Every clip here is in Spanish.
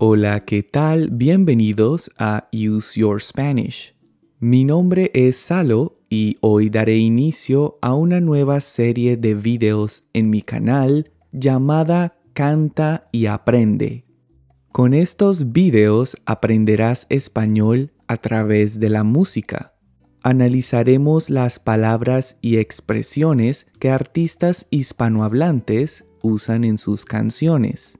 Hola, ¿qué tal? Bienvenidos a Use Your Spanish. Mi nombre es Salo y hoy daré inicio a una nueva serie de videos en mi canal llamada Canta y Aprende. Con estos videos aprenderás español a través de la música. Analizaremos las palabras y expresiones que artistas hispanohablantes usan en sus canciones.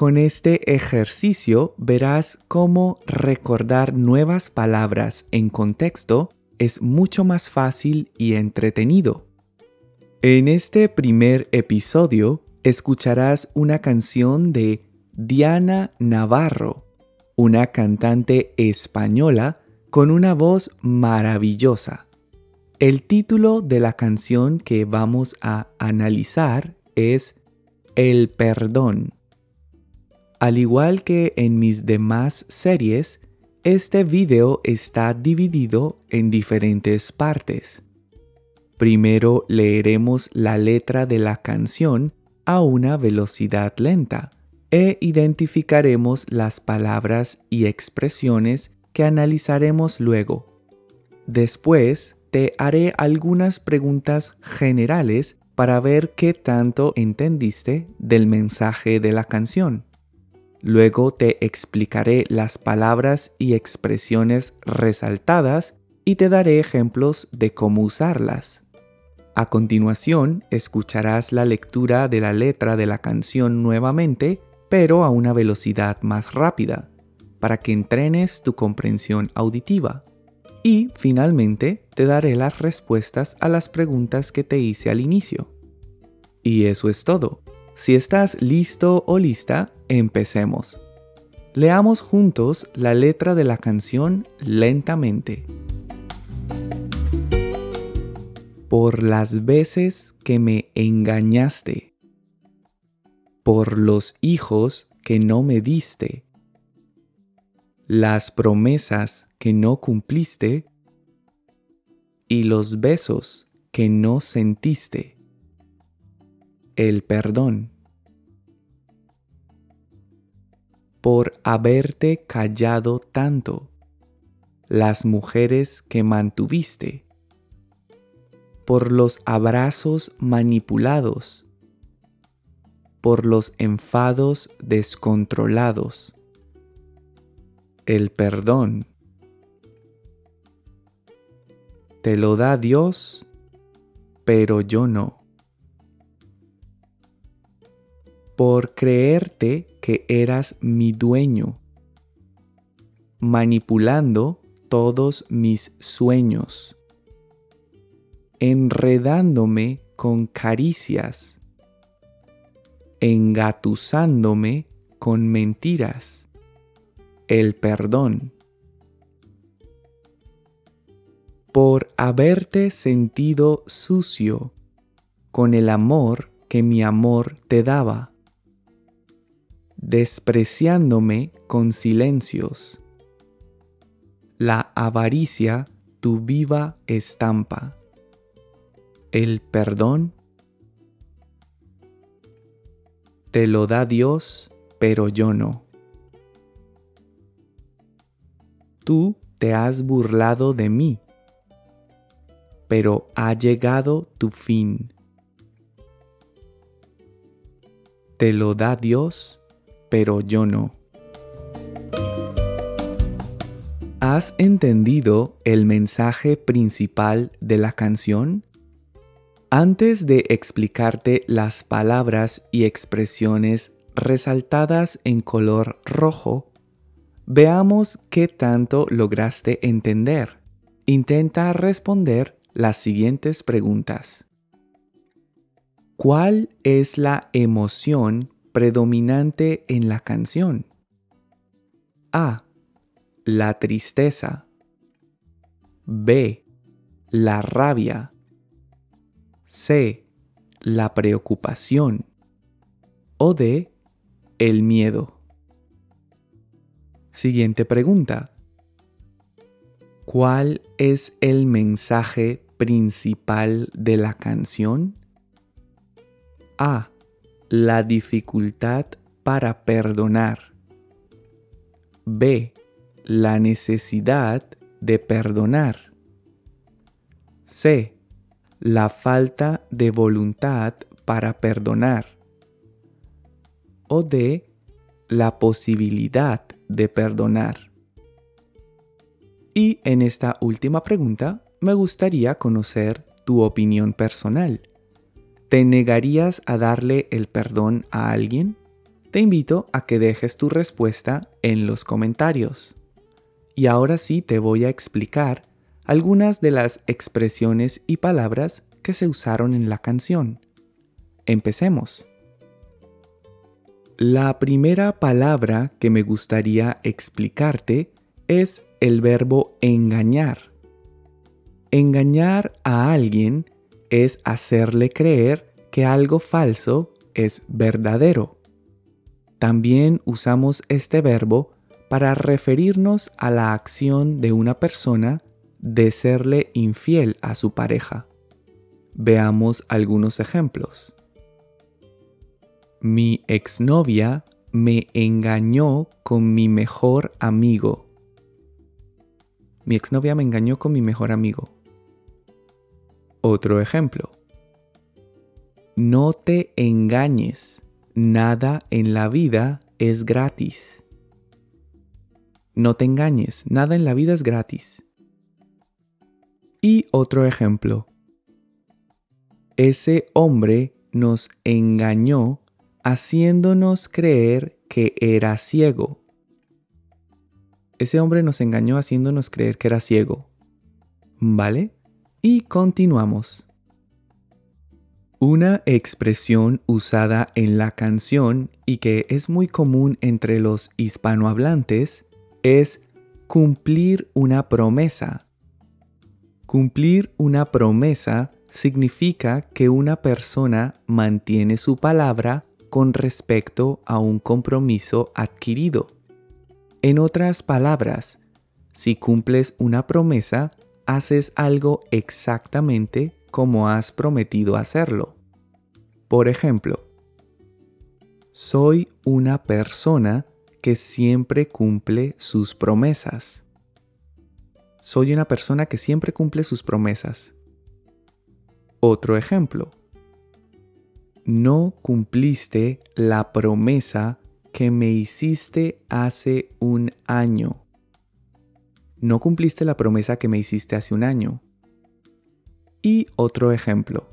Con este ejercicio verás cómo recordar nuevas palabras en contexto es mucho más fácil y entretenido. En este primer episodio escucharás una canción de Diana Navarro, una cantante española con una voz maravillosa. El título de la canción que vamos a analizar es El perdón. Al igual que en mis demás series, este video está dividido en diferentes partes. Primero leeremos la letra de la canción a una velocidad lenta e identificaremos las palabras y expresiones que analizaremos luego. Después te haré algunas preguntas generales para ver qué tanto entendiste del mensaje de la canción. Luego te explicaré las palabras y expresiones resaltadas y te daré ejemplos de cómo usarlas. A continuación, escucharás la lectura de la letra de la canción nuevamente, pero a una velocidad más rápida, para que entrenes tu comprensión auditiva. Y finalmente, te daré las respuestas a las preguntas que te hice al inicio. Y eso es todo. Si estás listo o lista, empecemos. Leamos juntos la letra de la canción lentamente. Por las veces que me engañaste, por los hijos que no me diste, las promesas que no cumpliste y los besos que no sentiste el perdón. Por haberte callado tanto, las mujeres que mantuviste, por los abrazos manipulados, por los enfados descontrolados, el perdón. Te lo da Dios, pero yo no. Por creerte que eras mi dueño, manipulando todos mis sueños, enredándome con caricias, engatusándome con mentiras, el perdón. Por haberte sentido sucio con el amor que mi amor te daba despreciándome con silencios. La avaricia tu viva estampa. El perdón te lo da Dios, pero yo no. Tú te has burlado de mí, pero ha llegado tu fin. Te lo da Dios, pero yo no. ¿Has entendido el mensaje principal de la canción? Antes de explicarte las palabras y expresiones resaltadas en color rojo, veamos qué tanto lograste entender. Intenta responder las siguientes preguntas. ¿Cuál es la emoción predominante en la canción? A. La tristeza. B. La rabia. C. La preocupación. O D. El miedo. Siguiente pregunta. ¿Cuál es el mensaje principal de la canción? A la dificultad para perdonar. B. La necesidad de perdonar. C. La falta de voluntad para perdonar. O D. La posibilidad de perdonar. Y en esta última pregunta me gustaría conocer tu opinión personal. ¿Te negarías a darle el perdón a alguien? Te invito a que dejes tu respuesta en los comentarios. Y ahora sí te voy a explicar algunas de las expresiones y palabras que se usaron en la canción. Empecemos. La primera palabra que me gustaría explicarte es el verbo engañar. Engañar a alguien es hacerle creer que algo falso es verdadero. También usamos este verbo para referirnos a la acción de una persona de serle infiel a su pareja. Veamos algunos ejemplos. Mi exnovia me engañó con mi mejor amigo. Mi exnovia me engañó con mi mejor amigo. Otro ejemplo. No te engañes nada en la vida es gratis. No te engañes, nada en la vida es gratis. Y otro ejemplo. Ese hombre nos engañó haciéndonos creer que era ciego. Ese hombre nos engañó haciéndonos creer que era ciego. ¿Vale? Y continuamos. Una expresión usada en la canción y que es muy común entre los hispanohablantes es cumplir una promesa. Cumplir una promesa significa que una persona mantiene su palabra con respecto a un compromiso adquirido. En otras palabras, si cumples una promesa, haces algo exactamente como has prometido hacerlo. Por ejemplo, soy una persona que siempre cumple sus promesas. Soy una persona que siempre cumple sus promesas. Otro ejemplo. No cumpliste la promesa que me hiciste hace un año. No cumpliste la promesa que me hiciste hace un año. Y otro ejemplo.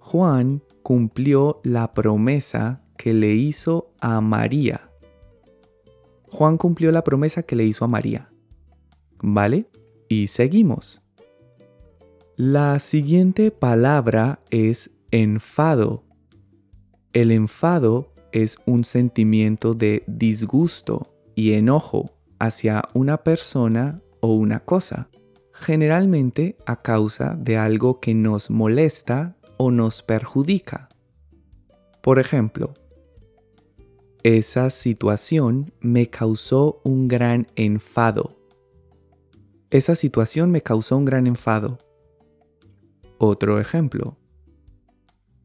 Juan cumplió la promesa que le hizo a María. Juan cumplió la promesa que le hizo a María. ¿Vale? Y seguimos. La siguiente palabra es enfado. El enfado es un sentimiento de disgusto y enojo hacia una persona o una cosa generalmente a causa de algo que nos molesta o nos perjudica. Por ejemplo, esa situación me causó un gran enfado. Esa situación me causó un gran enfado. Otro ejemplo.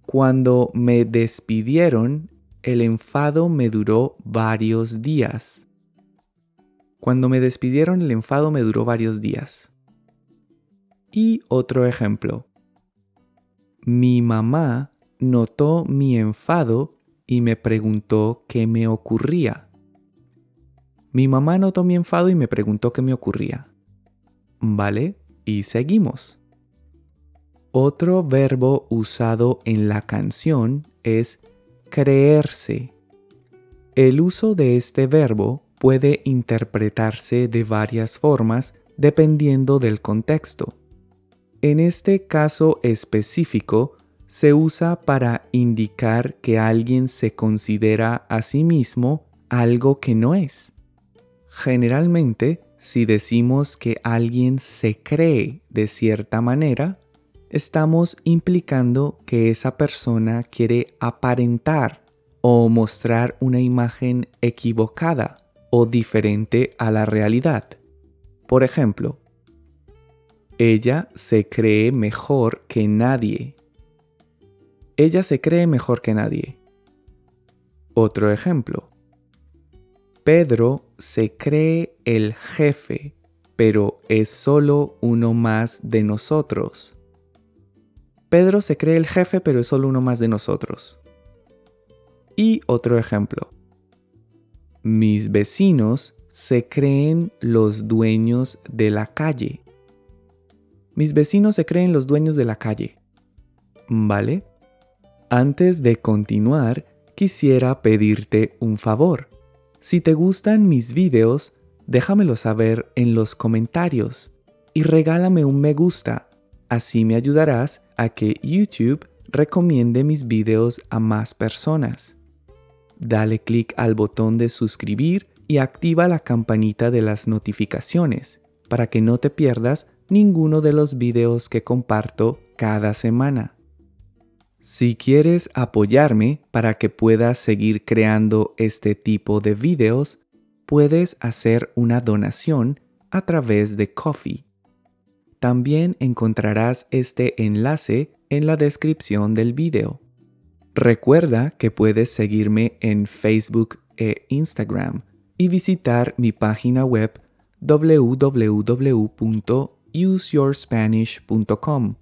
Cuando me despidieron, el enfado me duró varios días. Cuando me despidieron, el enfado me duró varios días. Y otro ejemplo. Mi mamá notó mi enfado y me preguntó qué me ocurría. Mi mamá notó mi enfado y me preguntó qué me ocurría. ¿Vale? Y seguimos. Otro verbo usado en la canción es creerse. El uso de este verbo puede interpretarse de varias formas dependiendo del contexto. En este caso específico, se usa para indicar que alguien se considera a sí mismo algo que no es. Generalmente, si decimos que alguien se cree de cierta manera, estamos implicando que esa persona quiere aparentar o mostrar una imagen equivocada o diferente a la realidad. Por ejemplo, ella se cree mejor que nadie. Ella se cree mejor que nadie. Otro ejemplo. Pedro se cree el jefe, pero es solo uno más de nosotros. Pedro se cree el jefe, pero es solo uno más de nosotros. Y otro ejemplo. Mis vecinos se creen los dueños de la calle. Mis vecinos se creen los dueños de la calle. ¿Vale? Antes de continuar, quisiera pedirte un favor. Si te gustan mis videos, déjamelo saber en los comentarios y regálame un me gusta. Así me ayudarás a que YouTube recomiende mis videos a más personas. Dale clic al botón de suscribir y activa la campanita de las notificaciones para que no te pierdas ninguno de los videos que comparto cada semana. Si quieres apoyarme para que pueda seguir creando este tipo de videos, puedes hacer una donación a través de Coffee. También encontrarás este enlace en la descripción del video. Recuerda que puedes seguirme en Facebook e Instagram y visitar mi página web www.useyourspanish.com.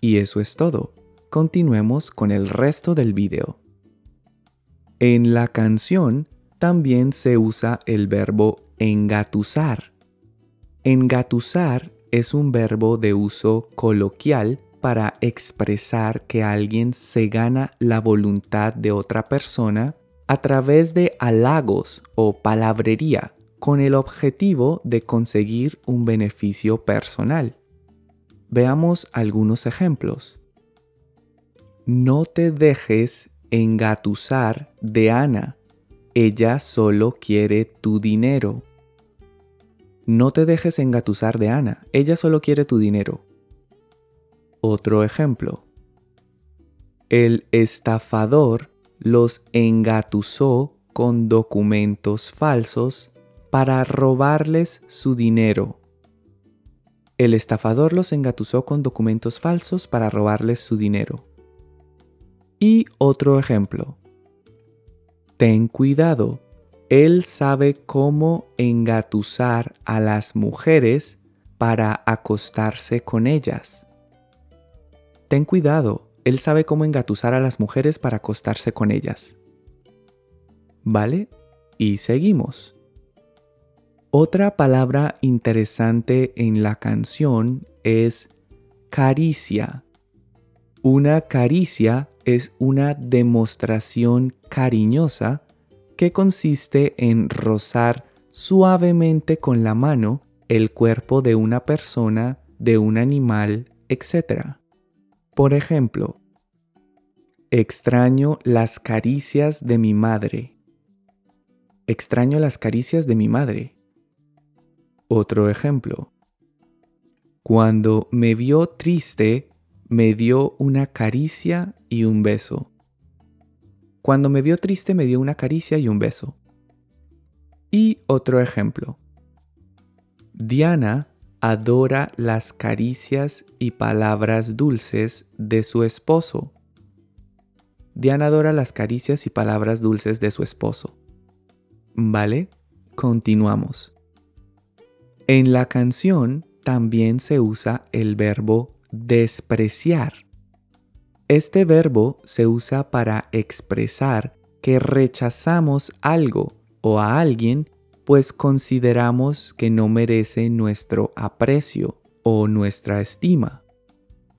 Y eso es todo. Continuemos con el resto del video. En la canción también se usa el verbo engatusar. Engatusar es un verbo de uso coloquial para expresar que alguien se gana la voluntad de otra persona a través de halagos o palabrería con el objetivo de conseguir un beneficio personal. Veamos algunos ejemplos. No te dejes engatusar de Ana. Ella solo quiere tu dinero. No te dejes engatusar de Ana. Ella solo quiere tu dinero. Otro ejemplo. El estafador los engatusó con documentos falsos para robarles su dinero. El estafador los engatusó con documentos falsos para robarles su dinero. Y otro ejemplo. Ten cuidado, él sabe cómo engatusar a las mujeres para acostarse con ellas. Ten cuidado, él sabe cómo engatusar a las mujeres para acostarse con ellas. ¿Vale? Y seguimos. Otra palabra interesante en la canción es caricia. Una caricia es una demostración cariñosa que consiste en rozar suavemente con la mano el cuerpo de una persona, de un animal, etc. Por ejemplo, extraño las caricias de mi madre. Extraño las caricias de mi madre. Otro ejemplo. Cuando me vio triste, me dio una caricia y un beso. Cuando me vio triste, me dio una caricia y un beso. Y otro ejemplo. Diana adora las caricias y palabras dulces de su esposo. Diana adora las caricias y palabras dulces de su esposo. ¿Vale? Continuamos. En la canción también se usa el verbo despreciar. Este verbo se usa para expresar que rechazamos algo o a alguien pues consideramos que no merece nuestro aprecio o nuestra estima.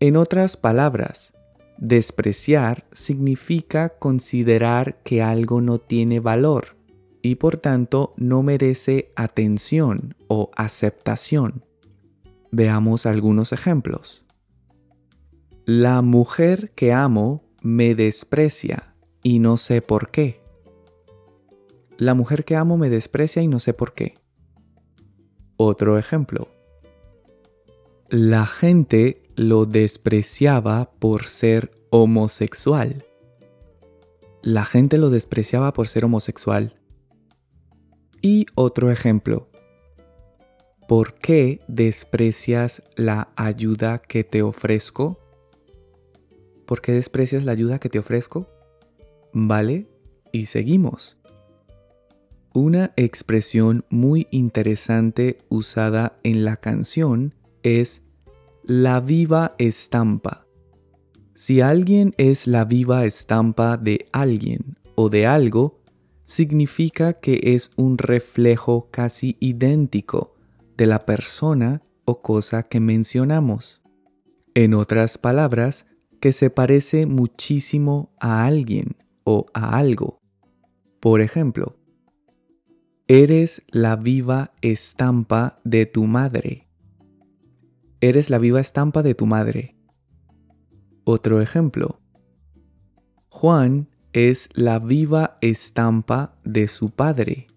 En otras palabras, despreciar significa considerar que algo no tiene valor y por tanto no merece atención o aceptación. Veamos algunos ejemplos. La mujer que amo me desprecia y no sé por qué. La mujer que amo me desprecia y no sé por qué. Otro ejemplo. La gente lo despreciaba por ser homosexual. La gente lo despreciaba por ser homosexual. Y otro ejemplo. ¿Por qué desprecias la ayuda que te ofrezco? ¿Por qué desprecias la ayuda que te ofrezco? Vale, y seguimos. Una expresión muy interesante usada en la canción es la viva estampa. Si alguien es la viva estampa de alguien o de algo, significa que es un reflejo casi idéntico de la persona o cosa que mencionamos. En otras palabras, que se parece muchísimo a alguien o a algo. Por ejemplo, eres la viva estampa de tu madre. Eres la viva estampa de tu madre. Otro ejemplo. Juan es la viva estampa de su padre.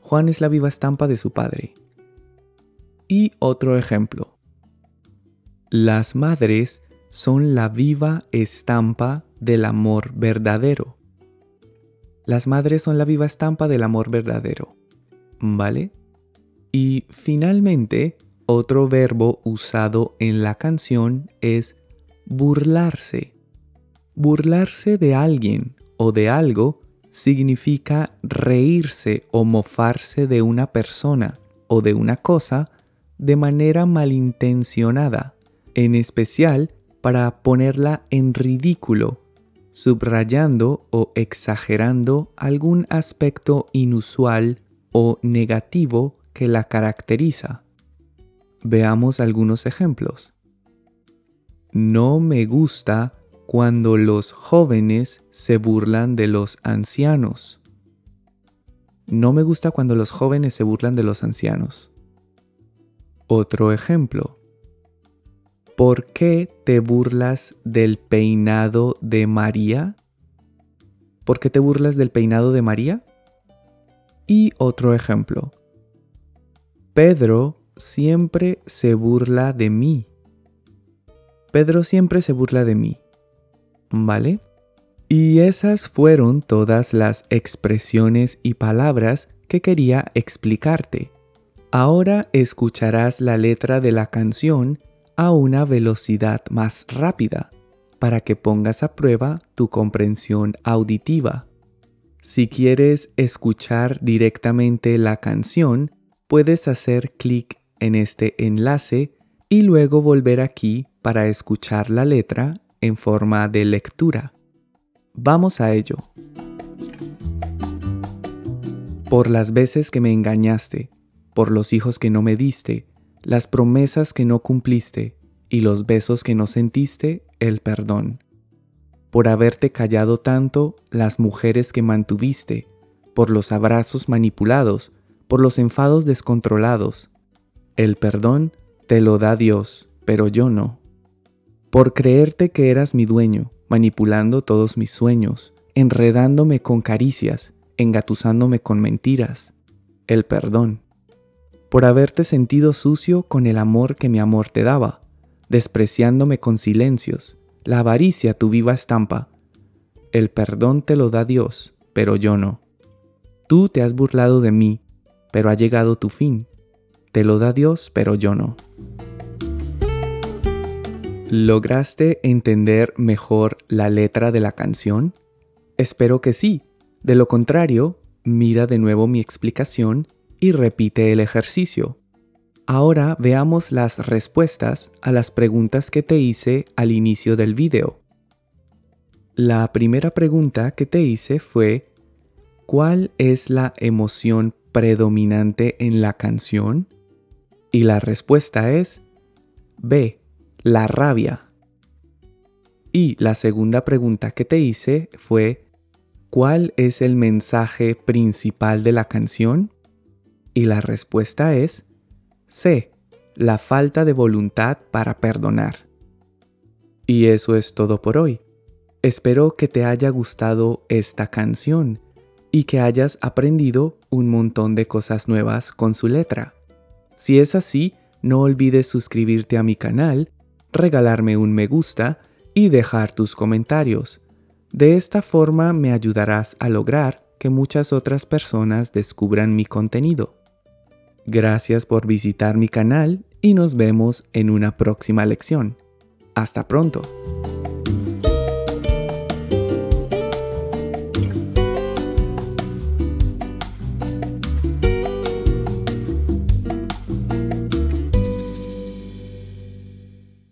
Juan es la viva estampa de su padre. Y otro ejemplo. Las madres son la viva estampa del amor verdadero. Las madres son la viva estampa del amor verdadero. ¿Vale? Y finalmente, otro verbo usado en la canción es burlarse. Burlarse de alguien o de algo significa reírse o mofarse de una persona o de una cosa de manera malintencionada, en especial para ponerla en ridículo, subrayando o exagerando algún aspecto inusual o negativo que la caracteriza. Veamos algunos ejemplos. No me gusta cuando los jóvenes se burlan de los ancianos. No me gusta cuando los jóvenes se burlan de los ancianos. Otro ejemplo. ¿Por qué te burlas del peinado de María? ¿Por qué te burlas del peinado de María? Y otro ejemplo. Pedro siempre se burla de mí. Pedro siempre se burla de mí. ¿Vale? Y esas fueron todas las expresiones y palabras que quería explicarte. Ahora escucharás la letra de la canción a una velocidad más rápida para que pongas a prueba tu comprensión auditiva. Si quieres escuchar directamente la canción, puedes hacer clic en este enlace y luego volver aquí para escuchar la letra en forma de lectura. Vamos a ello. Por las veces que me engañaste, por los hijos que no me diste, las promesas que no cumpliste y los besos que no sentiste, el perdón. Por haberte callado tanto, las mujeres que mantuviste, por los abrazos manipulados, por los enfados descontrolados. El perdón te lo da Dios, pero yo no por creerte que eras mi dueño, manipulando todos mis sueños, enredándome con caricias, engatusándome con mentiras, el perdón, por haberte sentido sucio con el amor que mi amor te daba, despreciándome con silencios, la avaricia tu viva estampa. El perdón te lo da Dios, pero yo no. Tú te has burlado de mí, pero ha llegado tu fin. Te lo da Dios, pero yo no. ¿Lograste entender mejor la letra de la canción? Espero que sí. De lo contrario, mira de nuevo mi explicación y repite el ejercicio. Ahora veamos las respuestas a las preguntas que te hice al inicio del video. La primera pregunta que te hice fue, ¿cuál es la emoción predominante en la canción? Y la respuesta es B, la rabia. Y la segunda pregunta que te hice fue, ¿cuál es el mensaje principal de la canción? Y la respuesta es C, la falta de voluntad para perdonar. Y eso es todo por hoy. Espero que te haya gustado esta canción y que hayas aprendido un montón de cosas nuevas con su letra. Si es así, no olvides suscribirte a mi canal regalarme un me gusta y dejar tus comentarios. De esta forma me ayudarás a lograr que muchas otras personas descubran mi contenido. Gracias por visitar mi canal y nos vemos en una próxima lección. Hasta pronto.